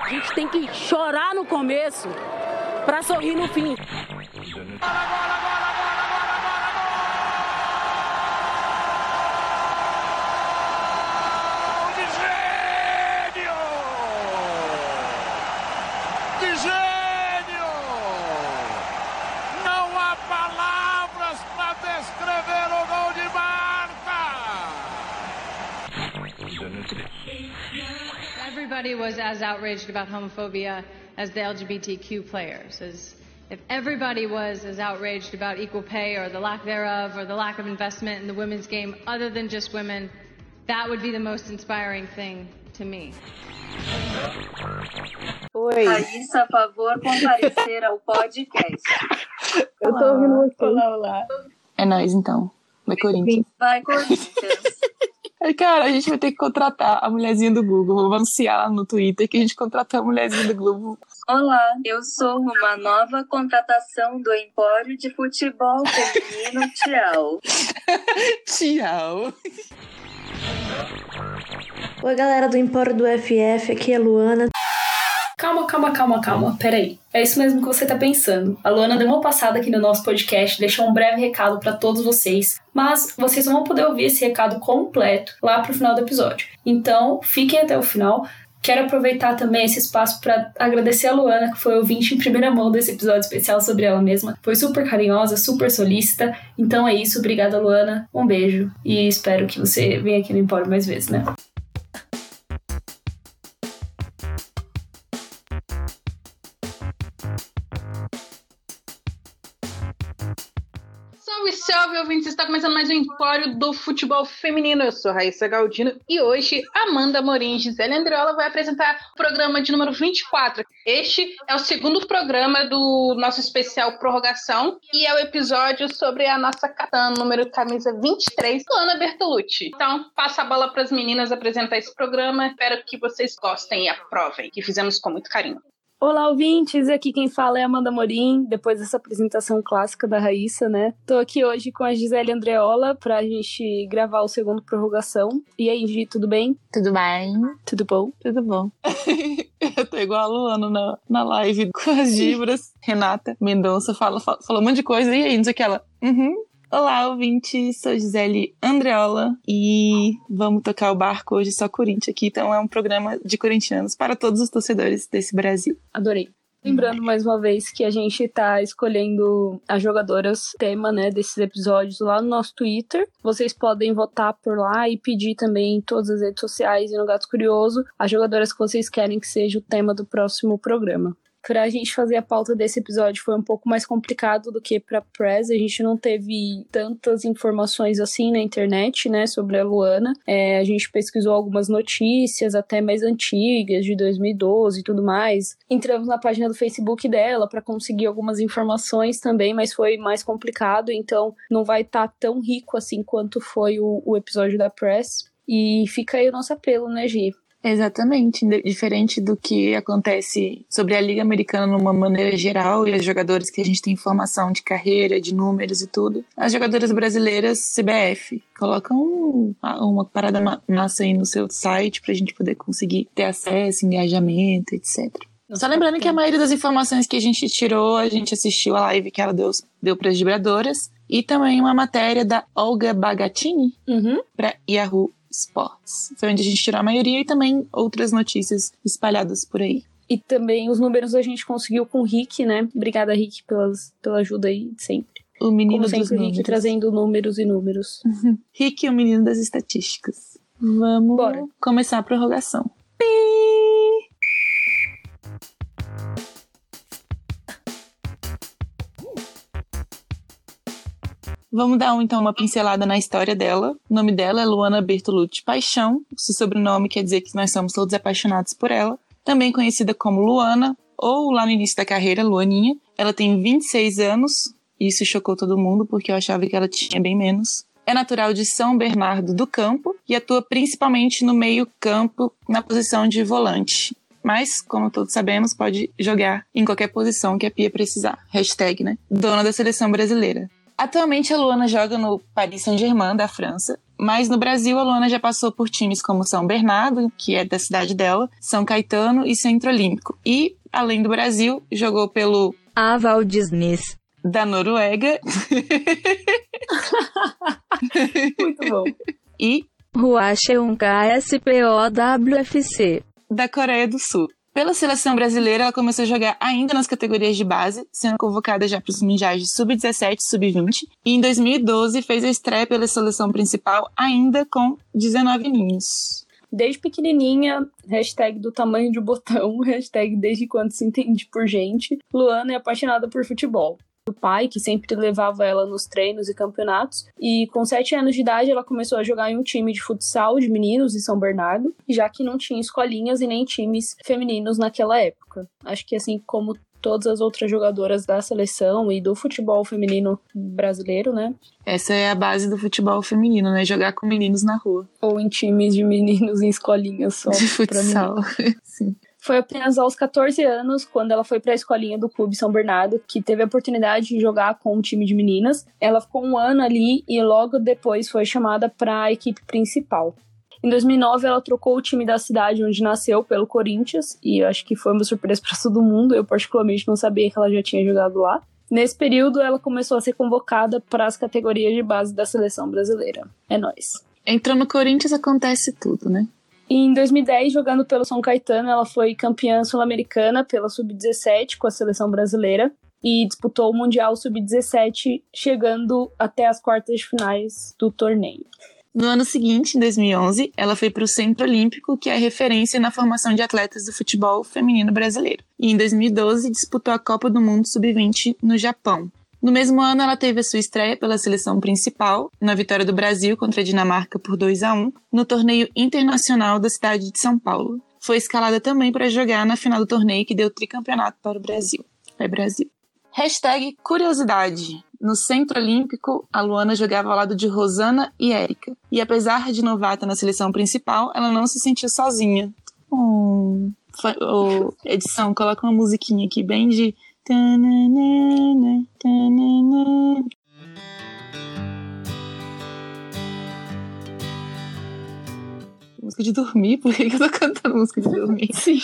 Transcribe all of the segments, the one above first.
A gente tem que chorar no começo para sorrir no fim. Everybody was as outraged about homophobia as the LGBTQ players. As if everybody was as outraged about equal pay or the lack thereof or the lack of investment in the women's game other than just women, that would be the most inspiring thing to me. Oi. Raíssa, a favor, comparecer ao podcast. Eu tô ouvindo você. Olá, olá. É nóis, então. Vai, Corinthians. Vai, Corinthians. Cara, a gente vai ter que contratar a mulherzinha do Google. Vou anunciar no Twitter que a gente contratou a mulherzinha do Globo. Olá, eu sou uma nova contratação do Empório de Futebol Feminino. Tchau. Tchau. Oi, galera do Empório do FF, aqui é a Luana. Calma, calma, calma, calma. Peraí. É isso mesmo que você tá pensando. A Luana deu uma passada aqui no nosso podcast, deixou um breve recado para todos vocês, mas vocês vão poder ouvir esse recado completo lá pro final do episódio. Então, fiquem até o final. Quero aproveitar também esse espaço para agradecer a Luana, que foi ouvinte em primeira mão desse episódio especial sobre ela mesma. Foi super carinhosa, super solícita. Então é isso, obrigada, Luana. Um beijo e espero que você venha aqui no Empório mais vezes, né? Salve, ouvintes! Está começando mais um Empório do Futebol Feminino. Eu sou Raíssa Galdino e hoje Amanda Morim e Gisele Andriola vai apresentar o programa de número 24. Este é o segundo programa do nosso especial Prorrogação e é o episódio sobre a nossa capitã número camisa 23, Luana Bertolucci. Então, passa a bola para as meninas apresentar esse programa. Espero que vocês gostem e aprovem, que fizemos com muito carinho. Olá, ouvintes! Aqui quem fala é Amanda Morim, depois dessa apresentação clássica da Raíssa, né? Tô aqui hoje com a Gisele Andreola pra gente gravar o segundo prorrogação. E aí, Gi, tudo bem? Tudo bem? Tudo bom? Tudo bom. Eu tô igual a Luana na, na live com as gibras. Renata Mendonça fala, fala, falou um monte de coisa. E aí, não sei o que ela. Uhum. Olá, ouvinte, sou Gisele Andreola e vamos tocar o barco hoje só Corinthians aqui, então é um programa de corintianos para todos os torcedores desse Brasil. Adorei. Lembrando mais uma vez que a gente tá escolhendo as jogadoras tema, né, desses episódios lá no nosso Twitter. Vocês podem votar por lá e pedir também em todas as redes sociais e no Gato Curioso as jogadoras que vocês querem que seja o tema do próximo programa pra gente fazer a pauta desse episódio foi um pouco mais complicado do que pra Press. A gente não teve tantas informações assim na internet, né, sobre a Luana. É, a gente pesquisou algumas notícias, até mais antigas, de 2012 e tudo mais. Entramos na página do Facebook dela para conseguir algumas informações também, mas foi mais complicado, então não vai estar tá tão rico assim quanto foi o, o episódio da Press. E fica aí o nosso apelo, né, Gi? Exatamente, diferente do que acontece sobre a Liga Americana numa maneira geral e as jogadoras que a gente tem informação de carreira, de números e tudo. As jogadoras brasileiras, CBF, colocam uma parada massa aí no seu site pra gente poder conseguir ter acesso, engajamento, etc. Só lembrando que a maioria das informações que a gente tirou, a gente assistiu a live que ela deu, deu para as vibradoras. E também uma matéria da Olga Bagatini uhum. para Yahoo Sports. Foi onde a gente tirou a maioria e também outras notícias espalhadas por aí. E também os números a gente conseguiu com o Rick, né? Obrigada, Rick, pelas, pela ajuda aí sempre. O menino Como sempre, dos o Rick números. trazendo números e números. Rick o menino das estatísticas. Vamos Bora. começar a prorrogação. Vamos dar então uma pincelada na história dela. O nome dela é Luana Bertolucci Paixão. Seu sobrenome quer dizer que nós somos todos apaixonados por ela. Também conhecida como Luana, ou lá no início da carreira, Luaninha. Ela tem 26 anos. Isso chocou todo mundo, porque eu achava que ela tinha bem menos. É natural de São Bernardo do Campo e atua principalmente no meio-campo, na posição de volante. Mas, como todos sabemos, pode jogar em qualquer posição que a Pia precisar. Hashtag, né? Dona da seleção brasileira. Atualmente a Luana joga no Paris Saint-Germain da França Mas no Brasil, a Luana já passou por times como São Bernardo, que é da cidade dela, São Caetano e Centro Olímpico. E, além do Brasil, jogou pelo Aval Disney. da Noruega Muito bom. e Huacheung KSPOWFC. da Coreia do Sul. Pela seleção brasileira, ela começou a jogar ainda nas categorias de base, sendo convocada já para os mundiais de sub-17 e sub-20. E em 2012 fez a estreia pela seleção principal ainda com 19 aninhos. Desde pequenininha, hashtag do tamanho de botão, hashtag desde quando se entende por gente, Luana é apaixonada por futebol. O pai, que sempre levava ela nos treinos e campeonatos, e com 7 anos de idade ela começou a jogar em um time de futsal de meninos em São Bernardo, já que não tinha escolinhas e nem times femininos naquela época. Acho que assim como todas as outras jogadoras da seleção e do futebol feminino brasileiro, né? Essa é a base do futebol feminino, né? Jogar com meninos na rua. Ou em times de meninos em escolinhas só. De futsal. Sim. Foi apenas aos 14 anos, quando ela foi para a escolinha do Clube São Bernardo, que teve a oportunidade de jogar com um time de meninas. Ela ficou um ano ali e logo depois foi chamada para a equipe principal. Em 2009, ela trocou o time da cidade onde nasceu pelo Corinthians, e acho que foi uma surpresa para todo mundo. Eu, particularmente, não sabia que ela já tinha jogado lá. Nesse período, ela começou a ser convocada para as categorias de base da seleção brasileira. É nóis. Entrou no Corinthians, acontece tudo, né? Em 2010, jogando pelo São Caetano, ela foi campeã sul-americana pela Sub-17 com a seleção brasileira e disputou o Mundial Sub-17, chegando até as quartas de finais do torneio. No ano seguinte, em 2011, ela foi para o Centro Olímpico, que é referência na formação de atletas do futebol feminino brasileiro. E em 2012, disputou a Copa do Mundo Sub-20 no Japão. No mesmo ano, ela teve a sua estreia pela seleção principal, na vitória do Brasil contra a Dinamarca por 2 a 1 no torneio internacional da cidade de São Paulo. Foi escalada também para jogar na final do torneio que deu tricampeonato para o Brasil. É Brasil. Hashtag curiosidade. No Centro Olímpico, a Luana jogava ao lado de Rosana e Érica. E apesar de novata na seleção principal, ela não se sentia sozinha. Hum. Ô, edição, coloca uma musiquinha aqui bem de. Música de dormir? Por que que eu tô cantando música de dormir? Sim.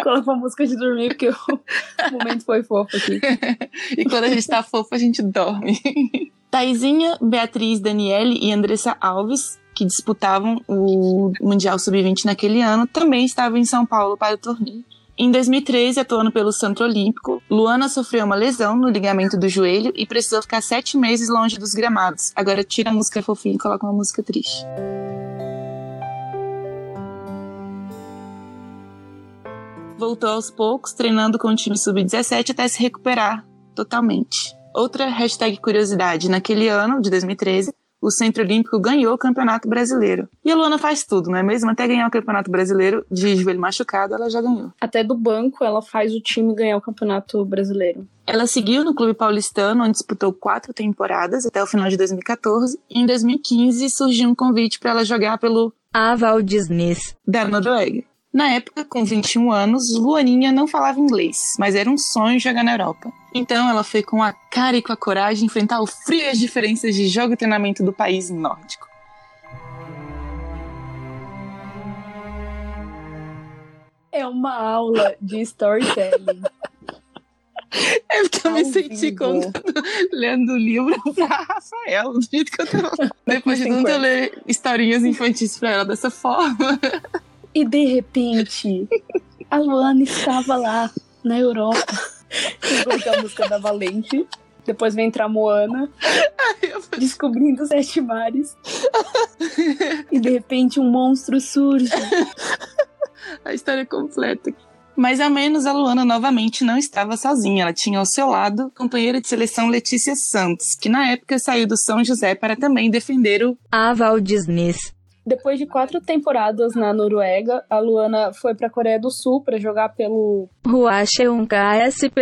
Coloca uma música de dormir, porque o momento foi fofo aqui. e quando a gente tá fofo, a gente dorme. Taizinha, Beatriz, Daniele e Andressa Alves, que disputavam o Mundial Sub-20 naquele ano, também estavam em São Paulo para o torneio. Em 2013, atuando pelo Centro Olímpico, Luana sofreu uma lesão no ligamento do joelho e precisou ficar sete meses longe dos gramados. Agora tira a música fofinha e coloca uma música triste. Voltou aos poucos, treinando com o time sub-17 até se recuperar totalmente. Outra hashtag curiosidade, naquele ano, de 2013, o Centro Olímpico ganhou o Campeonato Brasileiro. E a Luana faz tudo, não é mesmo? Até ganhar o Campeonato Brasileiro de joelho machucado, ela já ganhou. Até do banco, ela faz o time ganhar o campeonato brasileiro. Ela seguiu no Clube Paulistano, onde disputou quatro temporadas até o final de 2014. E em 2015 surgiu um convite para ela jogar pelo Aval Disney. da Noruega. Na época, com 21 anos, Luaninha não falava inglês, mas era um sonho jogar na Europa. Então ela foi com a cara e com a coragem enfrentar o frio e as diferenças de jogo e treinamento do país nórdico. É uma aula de storytelling. É eu me Ao senti vivo. contando, lendo o livro pra Rafael, do jeito que eu tava. Depois de tanto ler historinhas infantis pra ela dessa forma. E de repente, a Luana estava lá, na Europa. Chegou com a música da Valente. Depois vem entrar Moana, descobrindo os sete mares. E de repente um monstro surge. a história completa. Mas ao menos a Luana novamente não estava sozinha. Ela tinha ao seu lado a companheira de seleção Letícia Santos, que na época saiu do São José para também defender o Aval Disney. Depois de quatro temporadas na Noruega, a Luana foi para a Coreia do Sul para jogar pelo Huacheung KSPOWFC.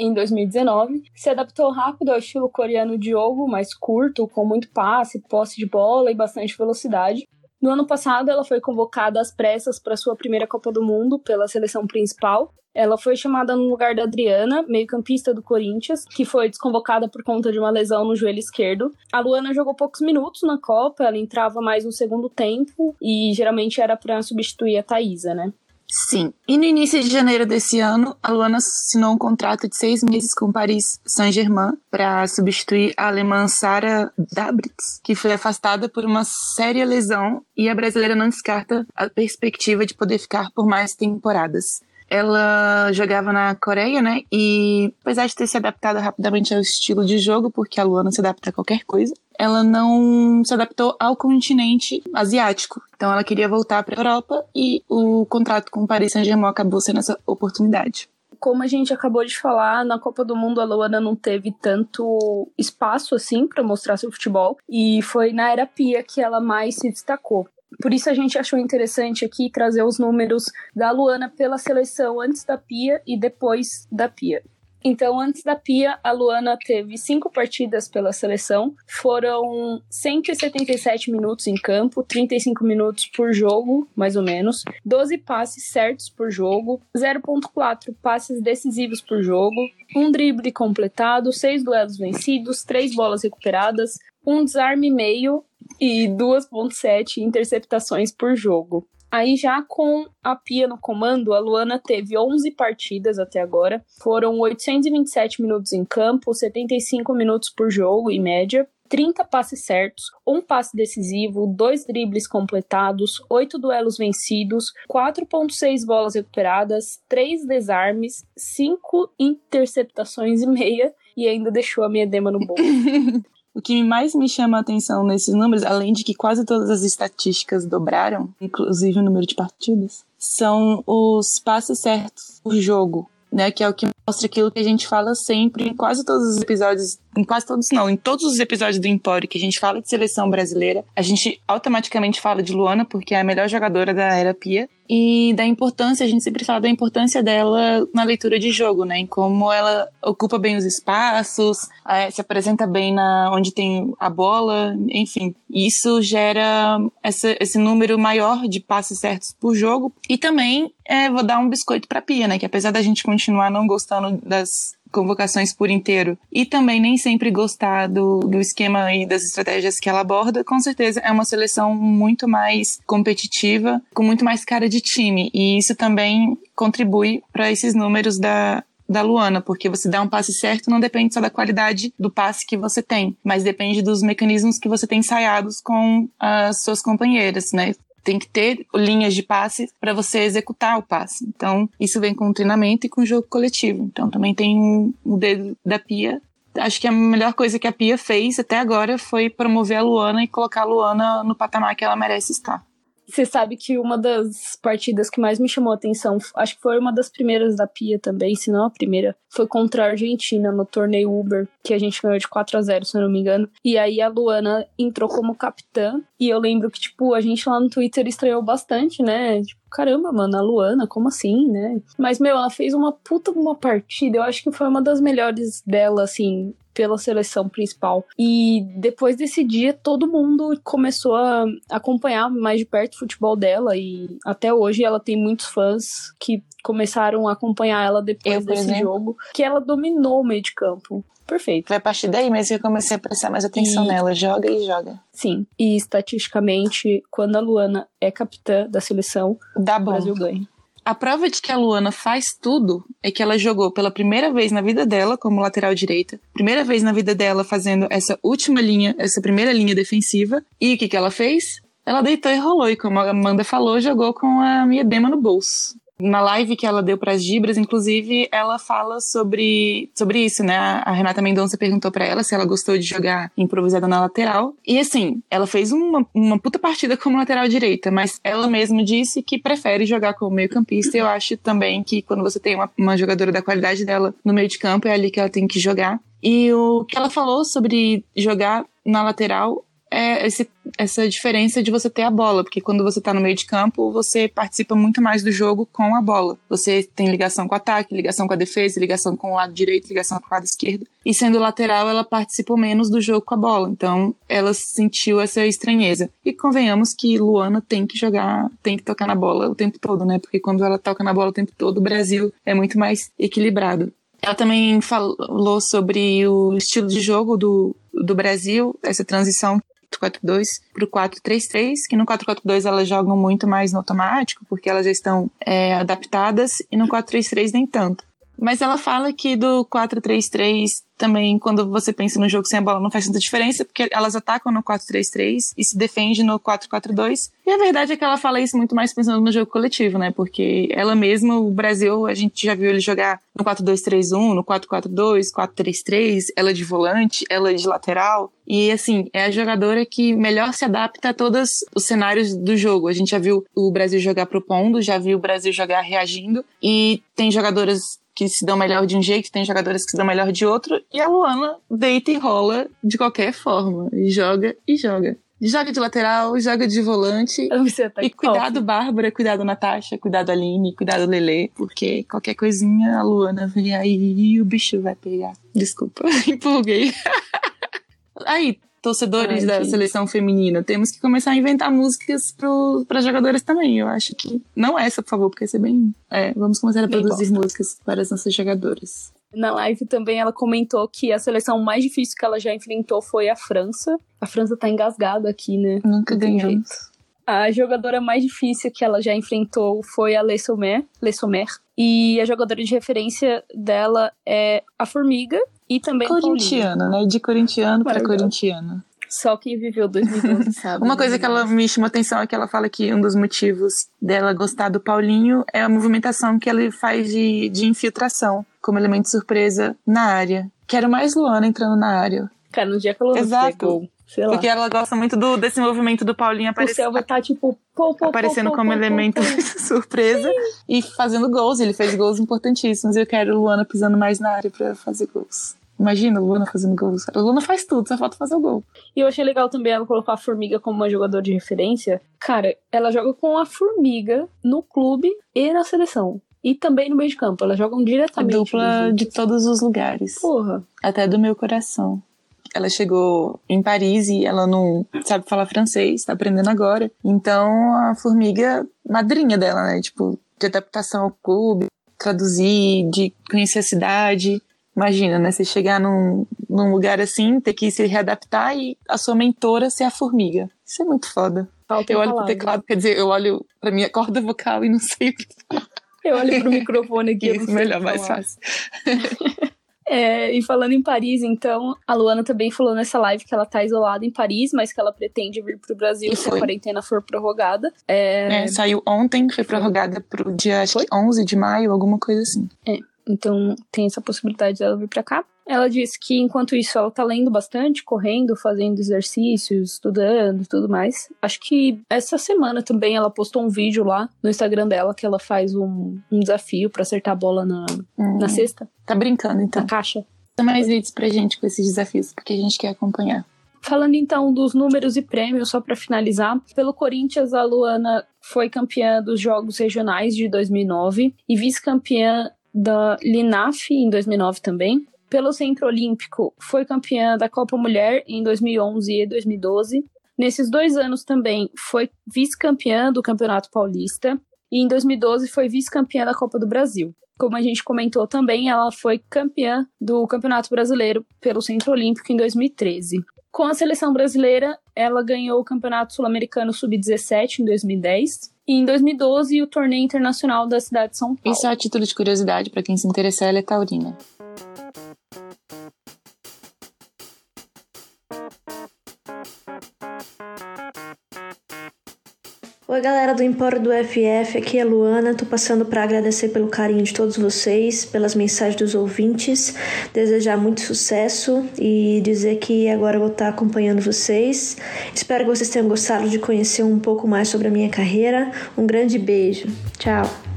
em 2019, se adaptou rápido ao estilo coreano de jogo, mais curto, com muito passe, posse de bola e bastante velocidade. No ano passado, ela foi convocada às pressas para sua primeira Copa do Mundo pela seleção principal. Ela foi chamada no lugar da Adriana, meio-campista do Corinthians, que foi desconvocada por conta de uma lesão no joelho esquerdo. A Luana jogou poucos minutos na Copa, ela entrava mais no segundo tempo e geralmente era para substituir a Thaisa, né? Sim. E no início de janeiro desse ano, a Luana assinou um contrato de seis meses com Paris Saint-Germain para substituir a alemã Sara Dabritz, que foi afastada por uma séria lesão e a brasileira não descarta a perspectiva de poder ficar por mais temporadas. Ela jogava na Coreia, né? E apesar de ter se adaptado rapidamente ao estilo de jogo, porque a Luana se adapta a qualquer coisa, ela não se adaptou ao continente asiático. Então ela queria voltar para a Europa e o contrato com o Paris Saint-Germain acabou sendo essa oportunidade como a gente acabou de falar, na Copa do Mundo a Luana não teve tanto espaço assim para mostrar seu futebol e foi na Era Pia que ela mais se destacou. Por isso a gente achou interessante aqui trazer os números da Luana pela seleção antes da Pia e depois da Pia. Então, antes da Pia, a Luana teve cinco partidas pela seleção. Foram 177 minutos em campo, 35 minutos por jogo, mais ou menos. 12 passes certos por jogo, 0.4 passes decisivos por jogo, um drible completado, 6 duelos vencidos, 3 bolas recuperadas, um desarme meio e 2.7 interceptações por jogo. Aí já com a Pia no comando, a Luana teve 11 partidas até agora. Foram 827 minutos em campo, 75 minutos por jogo em média. 30 passes certos, um passe decisivo, dois dribles completados, oito duelos vencidos, 4.6 bolas recuperadas, três desarmes, cinco interceptações e meia e ainda deixou a minha dema no bolso. O que mais me chama a atenção nesses números, além de que quase todas as estatísticas dobraram, inclusive o número de partidas, são os passes certos por jogo, né? Que é o que mostra aquilo que a gente fala sempre em quase todos os episódios em quase todos não, em todos os episódios do Empório que a gente fala de seleção brasileira, a gente automaticamente fala de Luana porque é a melhor jogadora da era Pia. E da importância, a gente sempre fala da importância dela na leitura de jogo, né, em como ela ocupa bem os espaços, é, se apresenta bem na onde tem a bola, enfim, isso gera essa, esse número maior de passes certos por jogo. E também é, vou dar um biscoito para Pia, né, que apesar da gente continuar não gostando das convocações por inteiro e também nem sempre gostar do, do esquema e das estratégias que ela aborda, com certeza é uma seleção muito mais competitiva, com muito mais cara de time. E isso também contribui para esses números da, da Luana, porque você dá um passe certo não depende só da qualidade do passe que você tem, mas depende dos mecanismos que você tem ensaiados com as suas companheiras, né? Tem que ter linhas de passe para você executar o passe. Então, isso vem com o treinamento e com o jogo coletivo. Então, também tem o um, dedo da Pia. Acho que a melhor coisa que a Pia fez até agora foi promover a Luana e colocar a Luana no patamar que ela merece estar. Você sabe que uma das partidas que mais me chamou a atenção, acho que foi uma das primeiras da Pia também, se não a primeira, foi contra a Argentina no torneio Uber, que a gente ganhou de 4 a 0 se eu não me engano. E aí a Luana entrou como capitã, e eu lembro que, tipo, a gente lá no Twitter estreou bastante, né? Tipo, caramba, mano, a Luana, como assim, né? Mas, meu, ela fez uma puta uma partida, eu acho que foi uma das melhores dela, assim, pela seleção principal. E depois desse dia, todo mundo começou a acompanhar mais de perto o futebol dela e até hoje ela tem muitos fãs que começaram a acompanhar ela depois eu, desse exemplo. jogo, que ela dominou o meio de campo. Perfeito. Foi a partir daí mesmo que eu comecei a prestar mais atenção e... nela. Joga e joga. Sim. E estatisticamente, quando a Luana é capitã da seleção, Dá bom. o Brasil ganha. A prova de que a Luana faz tudo é que ela jogou pela primeira vez na vida dela como lateral direita, primeira vez na vida dela fazendo essa última linha, essa primeira linha defensiva. E o que, que ela fez? Ela deitou e rolou, e como a Amanda falou, jogou com a minha dema no bolso. Na live que ela deu para as Gibras, inclusive, ela fala sobre, sobre isso, né? A Renata Mendonça perguntou para ela se ela gostou de jogar improvisada na lateral. E assim, ela fez uma, uma puta partida como lateral direita, mas ela mesma disse que prefere jogar como meio-campista. Eu acho também que quando você tem uma, uma jogadora da qualidade dela no meio de campo, é ali que ela tem que jogar. E o que ela falou sobre jogar na lateral é esse, essa diferença de você ter a bola, porque quando você tá no meio de campo, você participa muito mais do jogo com a bola. Você tem ligação com o ataque, ligação com a defesa, ligação com o lado direito, ligação com o lado esquerdo. E sendo lateral, ela participa menos do jogo com a bola. Então, ela sentiu essa estranheza. E convenhamos que Luana tem que jogar, tem que tocar na bola o tempo todo, né? Porque quando ela toca na bola o tempo todo, o Brasil é muito mais equilibrado. Ela também falou sobre o estilo de jogo do, do Brasil, essa transição 4-4-2 para o 4-3-3, que no 4-4-2 elas jogam muito mais no automático, porque elas já estão é, adaptadas, e no 4-3-3 nem tanto. Mas ela fala que do 4-3-3 também, quando você pensa no jogo sem a bola, não faz tanta diferença, porque elas atacam no 4-3-3 e se defende no 4-4-2. E a verdade é que ela fala isso muito mais pensando no jogo coletivo, né? Porque ela mesma, o Brasil, a gente já viu ele jogar no 4-2-3-1, no 4-4-2, 4-3-3, ela de volante, ela de lateral. E assim, é a jogadora que melhor se adapta a todos os cenários do jogo. A gente já viu o Brasil jogar propondo, já viu o Brasil jogar reagindo. E tem jogadoras que se dão melhor de um jeito, tem jogadoras que se dão melhor de outro, e a Luana deita e rola de qualquer forma. E joga e joga. Joga de lateral, joga de volante. Tá e cuidado, Bárbara, cuidado, Natasha, cuidado, Aline, cuidado, Lele, porque qualquer coisinha a Luana vem aí e o bicho vai pegar. Desculpa, empolguei. aí, torcedores da seleção feminina, temos que começar a inventar músicas para jogadoras também. Eu acho que. Não essa, por favor, porque ia ser bem. É, vamos começar a bem produzir bom. músicas para as nossas jogadoras. Na live também ela comentou que a seleção mais difícil que ela já enfrentou foi a França. A França tá engasgada aqui, né? Nunca ganhamos. A jogadora mais difícil que ela já enfrentou foi a Le Sommer, Le Sommer. E a jogadora de referência dela é a Formiga, e também corintiana, né? De corintiano para corintiana. Só quem viveu 2012 sabe. Uma coisa que ela me chamou atenção é que ela fala que um dos motivos dela gostar do Paulinho é a movimentação que ele faz de, de infiltração, como elemento surpresa na área. Quero mais Luana entrando na área. Cara, no dia que a Luana Exato. Pegou, Porque ela gosta muito do, desse movimento do Paulinho aparecendo. O estar tá, tipo, pô, pô, aparecendo pô, como elemento surpresa Sim. e fazendo gols. Ele fez gols importantíssimos. Eu quero Luana pisando mais na área para fazer gols. Imagina, Luna fazendo gol. A Luna faz tudo, só falta fazer o gol. E eu achei legal também ela colocar a Formiga como uma jogadora de referência. Cara, ela joga com a Formiga no clube e na seleção. E também no meio de campo. Elas jogam diretamente. A dupla de todos os lugares. Porra. Até do meu coração. Ela chegou em Paris e ela não sabe falar francês, tá aprendendo agora. Então a Formiga, madrinha dela, né? Tipo, de adaptação ao clube, traduzir, de conhecer a cidade. Imagina, né? Você chegar num, num lugar assim, ter que se readaptar e a sua mentora ser a formiga. Isso é muito foda. Falta eu olho palavra. pro teclado, quer dizer, eu olho pra minha corda vocal e não sei o que Eu olho pro microfone aqui. Isso, melhor, mais fácil. É, e falando em Paris, então, a Luana também falou nessa live que ela tá isolada em Paris, mas que ela pretende vir pro Brasil se a quarentena for prorrogada. É... É, saiu ontem, foi prorrogada pro dia acho que 11 de maio, alguma coisa assim. É. Então tem essa possibilidade dela vir para cá. Ela disse que enquanto isso ela tá lendo bastante, correndo, fazendo exercícios, estudando, tudo mais. Acho que essa semana também ela postou um vídeo lá no Instagram dela que ela faz um, um desafio para acertar a bola na, hum, na cesta. Tá brincando então? Na caixa. Dá mais vídeos pra gente com esses desafios, porque a gente quer acompanhar. Falando então dos números e prêmios, só para finalizar, pelo Corinthians, a Luana foi campeã dos Jogos Regionais de 2009 e vice-campeã da Linaf em 2009 também. Pelo Centro Olímpico, foi campeã da Copa Mulher em 2011 e 2012. Nesses dois anos também foi vice-campeã do Campeonato Paulista e em 2012 foi vice-campeã da Copa do Brasil. Como a gente comentou também, ela foi campeã do Campeonato Brasileiro pelo Centro Olímpico em 2013. Com a seleção brasileira, ela ganhou o Campeonato Sul-Americano Sub-17 em 2010 e em 2012 o Torneio Internacional da cidade de São Paulo. Isso é a título de curiosidade para quem se interessar, ela é taurina. Oi, galera do Empório do FF, aqui é a Luana. Tô passando para agradecer pelo carinho de todos vocês, pelas mensagens dos ouvintes, desejar muito sucesso e dizer que agora eu vou estar acompanhando vocês. Espero que vocês tenham gostado de conhecer um pouco mais sobre a minha carreira. Um grande beijo. Tchau.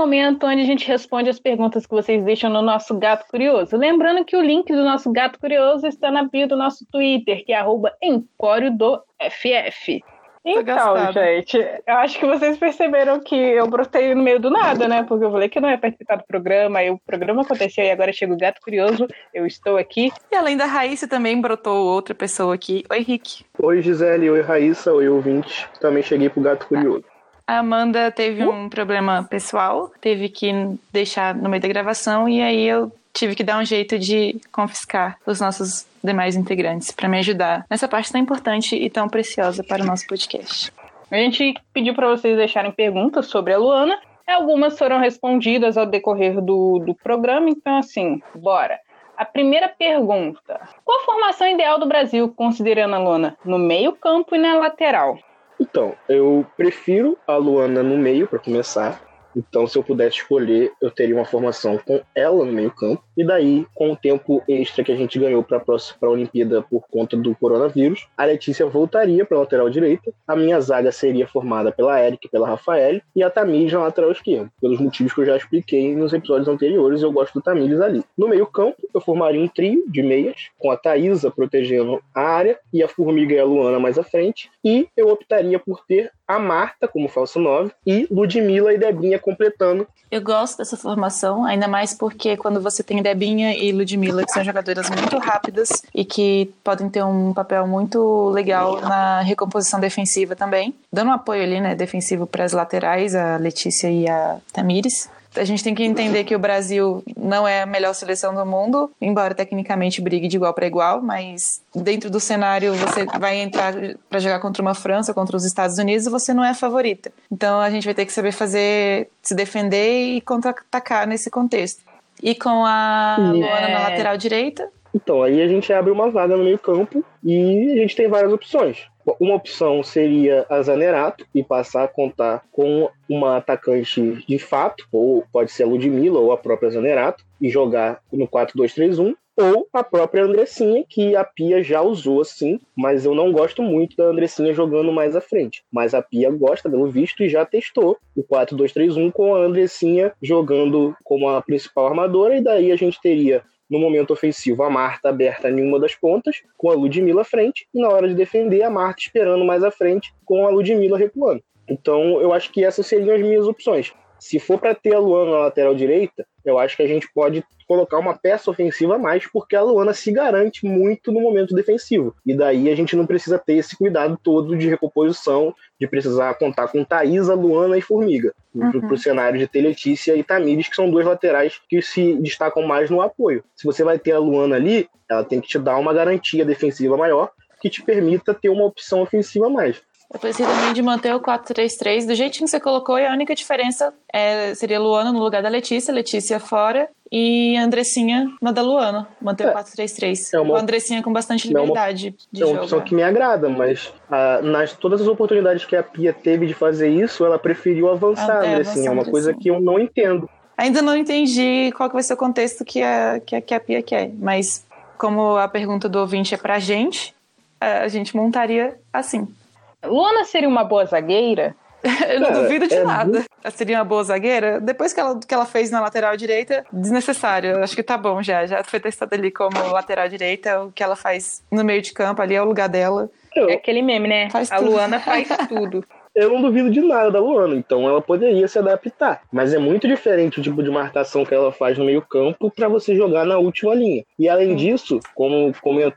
Momento onde a gente responde as perguntas que vocês deixam no nosso Gato Curioso. Lembrando que o link do nosso Gato Curioso está na bio do nosso Twitter, que é Empório do FF. Então, gente, eu acho que vocês perceberam que eu brotei no meio do nada, né? Porque eu falei que não ia participar do programa, e o programa aconteceu e agora chega o Gato Curioso, eu estou aqui. E além da Raíssa, também brotou outra pessoa aqui. Oi, Rick. Oi, Gisele. Oi, Raíssa. Oi, ouvinte. Também cheguei pro Gato Curioso. A Amanda teve um problema pessoal, teve que deixar no meio da gravação, e aí eu tive que dar um jeito de confiscar os nossos demais integrantes para me ajudar nessa parte tão importante e tão preciosa para o nosso podcast. A gente pediu para vocês deixarem perguntas sobre a Luana. Algumas foram respondidas ao decorrer do, do programa, então assim, bora. A primeira pergunta: Qual a formação ideal do Brasil, considerando a Luana no meio-campo e na lateral? Então, eu prefiro a Luana no meio para começar. Então, se eu pudesse escolher, eu teria uma formação com ela no meio-campo. E daí, com o tempo extra que a gente ganhou para a Olimpíada por conta do coronavírus, a Letícia voltaria para a lateral direita. A minha zaga seria formada pela Eric pela Rafael. E a Tamires na lateral esquerda. Pelos motivos que eu já expliquei nos episódios anteriores, eu gosto do Tamires ali. No meio-campo, eu formaria um trio de meias, com a Thaisa protegendo a área e a Formiga e a Luana mais à frente. E eu optaria por ter a Marta como falso 9 e Ludmilla e Debinha completando. Eu gosto dessa formação, ainda mais porque quando você tem Debinha e Ludmilla, que são jogadoras muito rápidas e que podem ter um papel muito legal na recomposição defensiva também, dando um apoio ali, né, defensivo para as laterais, a Letícia e a Tamires a gente tem que entender que o Brasil não é a melhor seleção do mundo, embora tecnicamente brigue de igual para igual, mas dentro do cenário você vai entrar para jogar contra uma França, contra os Estados Unidos, e você não é a favorita. Então a gente vai ter que saber fazer, se defender e contra-atacar nesse contexto. E com a Luana é. na lateral direita, então, aí a gente abre uma vaga no meio-campo e a gente tem várias opções. Uma opção seria a Zanerato e passar a contar com uma atacante de fato, ou pode ser a Ludmilla ou a própria Zanerato, e jogar no 4-2-3-1, ou a própria Andressinha, que a Pia já usou assim, mas eu não gosto muito da Andressinha jogando mais à frente. Mas a Pia gosta, pelo visto, e já testou o 4-2-3-1 com a Andressinha jogando como a principal armadora, e daí a gente teria no momento ofensivo, a Marta aberta em uma das pontas, com a Ludmilla à frente, e na hora de defender, a Marta esperando mais à frente, com a Ludmilla recuando. Então, eu acho que essas seriam as minhas opções. Se for para ter a Luana na lateral direita, eu acho que a gente pode colocar uma peça ofensiva a mais, porque a Luana se garante muito no momento defensivo. E daí a gente não precisa ter esse cuidado todo de recomposição, de precisar contar com Thaisa, Luana e Formiga. Uhum. Para o cenário de ter Letícia e Tamires, que são duas laterais que se destacam mais no apoio. Se você vai ter a Luana ali, ela tem que te dar uma garantia defensiva maior que te permita ter uma opção ofensiva a mais. Eu pensei também de manter o 4-3-3 do jeitinho que você colocou, e a única diferença é, seria Luana no lugar da Letícia, Letícia fora, e Andressinha na da Luana. Manter é, o 4-3-3. É uma, a Andressinha com bastante liberdade é uma, de É uma opção que me agrada, mas ah, nas todas as oportunidades que a Pia teve de fazer isso, ela preferiu avançar, é, Andressinha. É uma coisa que eu não entendo. Ainda não entendi qual que vai ser o contexto que a, que a, que a Pia quer, mas como a pergunta do ouvinte é pra gente, a gente montaria assim. Luana seria uma boa zagueira? Eu não duvido de é nada. Muito... Ela seria uma boa zagueira? Depois que ela, que ela fez na lateral direita, desnecessário. Acho que tá bom já. Já foi testado ali como lateral direita. O que ela faz no meio de campo ali é o lugar dela. É aquele meme, né? Faz a tudo. Luana faz tudo eu não duvido de nada da Luana, então ela poderia se adaptar. Mas é muito diferente o tipo de marcação que ela faz no meio-campo para você jogar na última linha. E além disso, como,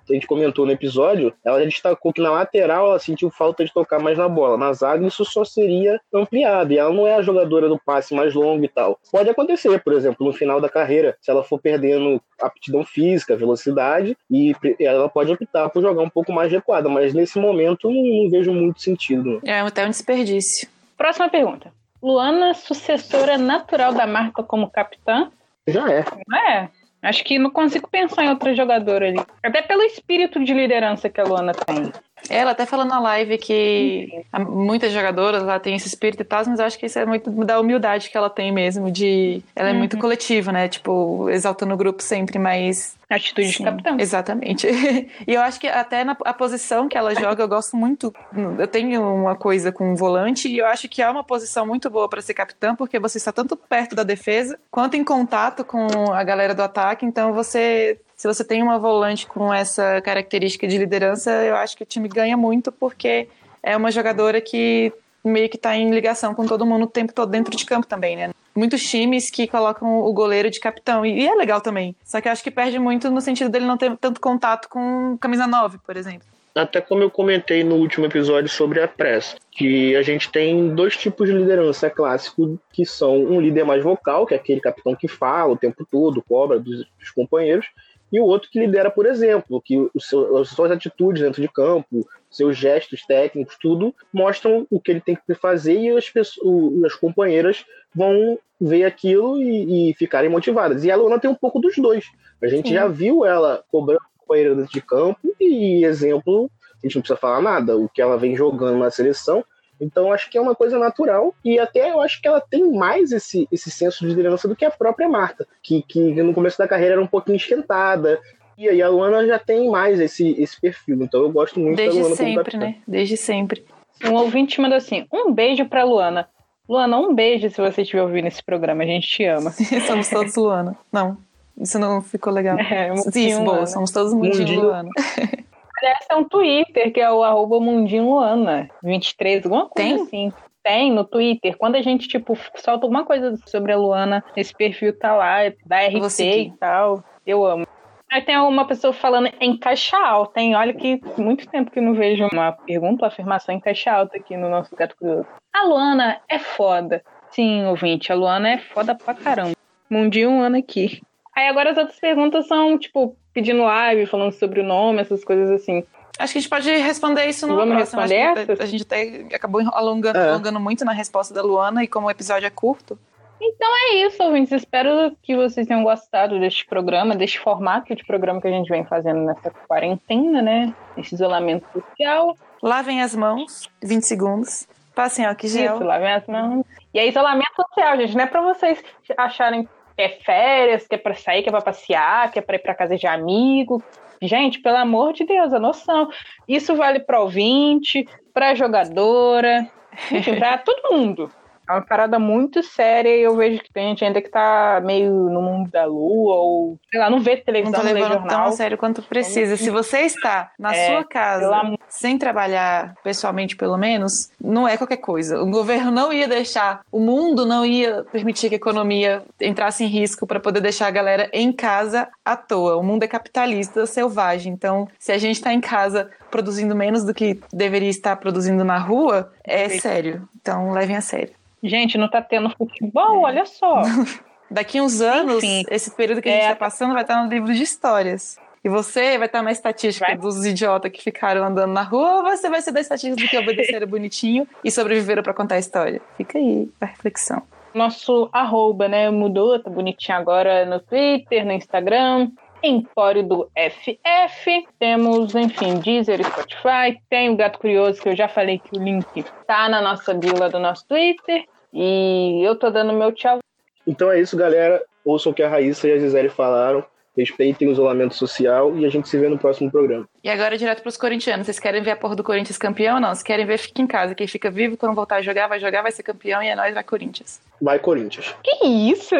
a gente comentou no episódio, ela já destacou que na lateral ela sentiu falta de tocar mais na bola. Na zaga, isso só seria ampliado. E ela não é a jogadora do passe mais longo e tal. Pode acontecer, por exemplo, no final da carreira, se ela for perdendo aptidão física, velocidade, e ela pode optar por jogar um pouco mais recuada. Mas nesse momento, não, não vejo muito sentido. É até um desperdício. Próxima pergunta. Luana, sucessora natural da Marta como capitã? Já é. Não é? Acho que não consigo pensar em outra jogadora ali. Até pelo espírito de liderança que a Luana tem. Ela até falou na live que muitas jogadoras lá têm esse espírito e tal, mas eu acho que isso é muito da humildade que ela tem mesmo, de. Ela é muito coletiva, né? Tipo, exaltando o grupo sempre, mas Atitude de Sim, capitão. Exatamente. e eu acho que até na a posição que ela joga, eu gosto muito. Eu tenho uma coisa com o volante e eu acho que é uma posição muito boa para ser capitã, porque você está tanto perto da defesa quanto em contato com a galera do ataque. Então você. Se você tem uma volante com essa característica de liderança, eu acho que o time ganha muito, porque é uma jogadora que meio que tá em ligação com todo mundo o tempo todo dentro de campo também, né? Muitos times que colocam o goleiro de capitão, e é legal também. Só que eu acho que perde muito no sentido dele não ter tanto contato com camisa 9, por exemplo. Até como eu comentei no último episódio sobre a press, que a gente tem dois tipos de liderança clássico, que são um líder mais vocal, que é aquele capitão que fala o tempo todo, cobra dos, dos companheiros, e o outro que lidera, por exemplo, que o seu, as suas atitudes dentro de campo, seus gestos técnicos, tudo mostram o que ele tem que fazer e as, pessoas, as companheiras vão ver aquilo e, e ficarem motivadas. E a Luana tem um pouco dos dois. A gente Sim. já viu ela cobrando a companheira dentro de campo e exemplo, a gente não precisa falar nada, o que ela vem jogando na seleção. Então acho que é uma coisa natural e até eu acho que ela tem mais esse, esse senso de liderança do que a própria Marta, que, que no começo da carreira era um pouquinho esquentada. E aí a Luana já tem mais esse, esse perfil. Então eu gosto muito da Desde Luana como sempre, né? Desde sempre. Um ouvinte mandou assim: um beijo pra Luana. Luana, um beijo se você estiver ouvindo esse programa. A gente te ama. somos todos Luana. Não, isso não ficou legal. É, um Isso, boa, somos todos mundinho, Mundinho. Luana. Aliás, é um Twitter, que é o arroba Mundinho Luana, 23, alguma coisa Tem? assim. Tem no Twitter. Quando a gente, tipo, solta alguma coisa sobre a Luana, esse perfil tá lá, da RT e tal. Eu amo. Aí tem uma pessoa falando em caixa alta, hein? Olha que muito tempo que não vejo uma pergunta, uma afirmação em caixa alta aqui no nosso Gato Curioso. A Luana é foda. Sim, ouvinte, a Luana é foda pra caramba. Mundinho um ano aqui. Aí agora as outras perguntas são, tipo, pedindo live, falando sobre o nome, essas coisas assim. Acho que a gente pode responder isso no Vamos próximo. Acho responder essas? A gente até acabou alongando, É. alongando muito na resposta da Luana e como o episódio é curto. É isso, ouvintes. Espero que vocês tenham gostado deste programa, deste formato de programa que a gente vem fazendo nessa quarentena, né? Nesse isolamento social. Lavem as mãos, 20 segundos. Passem álcool gel. Isso, lavem as mãos. E é isolamento social, gente. Não é pra vocês acharem é férias, que é pra sair, que é pra passear, que é pra ir pra casa de amigo. Gente, pelo amor de Deus, a noção. Isso vale pra ouvinte, pra jogadora, enfim, pra todo mundo. É uma parada muito séria e eu vejo que tem gente ainda que tá meio no mundo da lua ou, sei lá, não vê Não televisão, não lê levando tão jornal. a sério quanto precisa. Se você está na É, sua casa, amor- sem trabalhar pessoalmente, pelo menos, não é qualquer coisa. O governo não ia deixar, o mundo não ia permitir que a economia entrasse em risco para poder deixar a galera em casa à toa. O mundo é capitalista, selvagem. Então, se a gente está em casa produzindo menos do que deveria estar produzindo na rua, é sério. Então, levem a sério. Gente, não tá tendo futebol, olha só. Daqui uns anos, Enfim. esse período que a É. gente está passando vai estar no livro de histórias. E você vai estar na estatística Vai. dos idiotas que ficaram andando na rua, ou você vai ser da estatística do que obedeceram bonitinho e sobreviveram para contar a história? Fica aí a reflexão. Nosso arroba, né, mudou, tá bonitinho agora no Twitter, no Instagram. Empório do FF. Temos, enfim, Deezer e Spotify. Tem o Gato Curioso, que eu já falei que o link tá na nossa bio do nosso Twitter. E eu tô dando meu tchau. Então é isso, galera. Ouçam o que a Raíssa e a Gisele falaram. Respeitem o isolamento social e a gente se vê no próximo programa. E agora direto pros corintianos. Vocês querem ver a porra do Corinthians campeão ou não? Se querem ver, fica em casa. Quem fica vivo, quando voltar a jogar, vai jogar, vai ser campeão e é nóis, vai Corinthians. Vai, Corinthians. Que isso?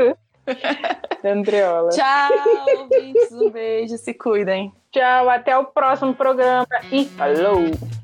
Andreola. Tchau, ouvintes. Um beijo, se cuidem. Tchau, até o próximo programa e falou!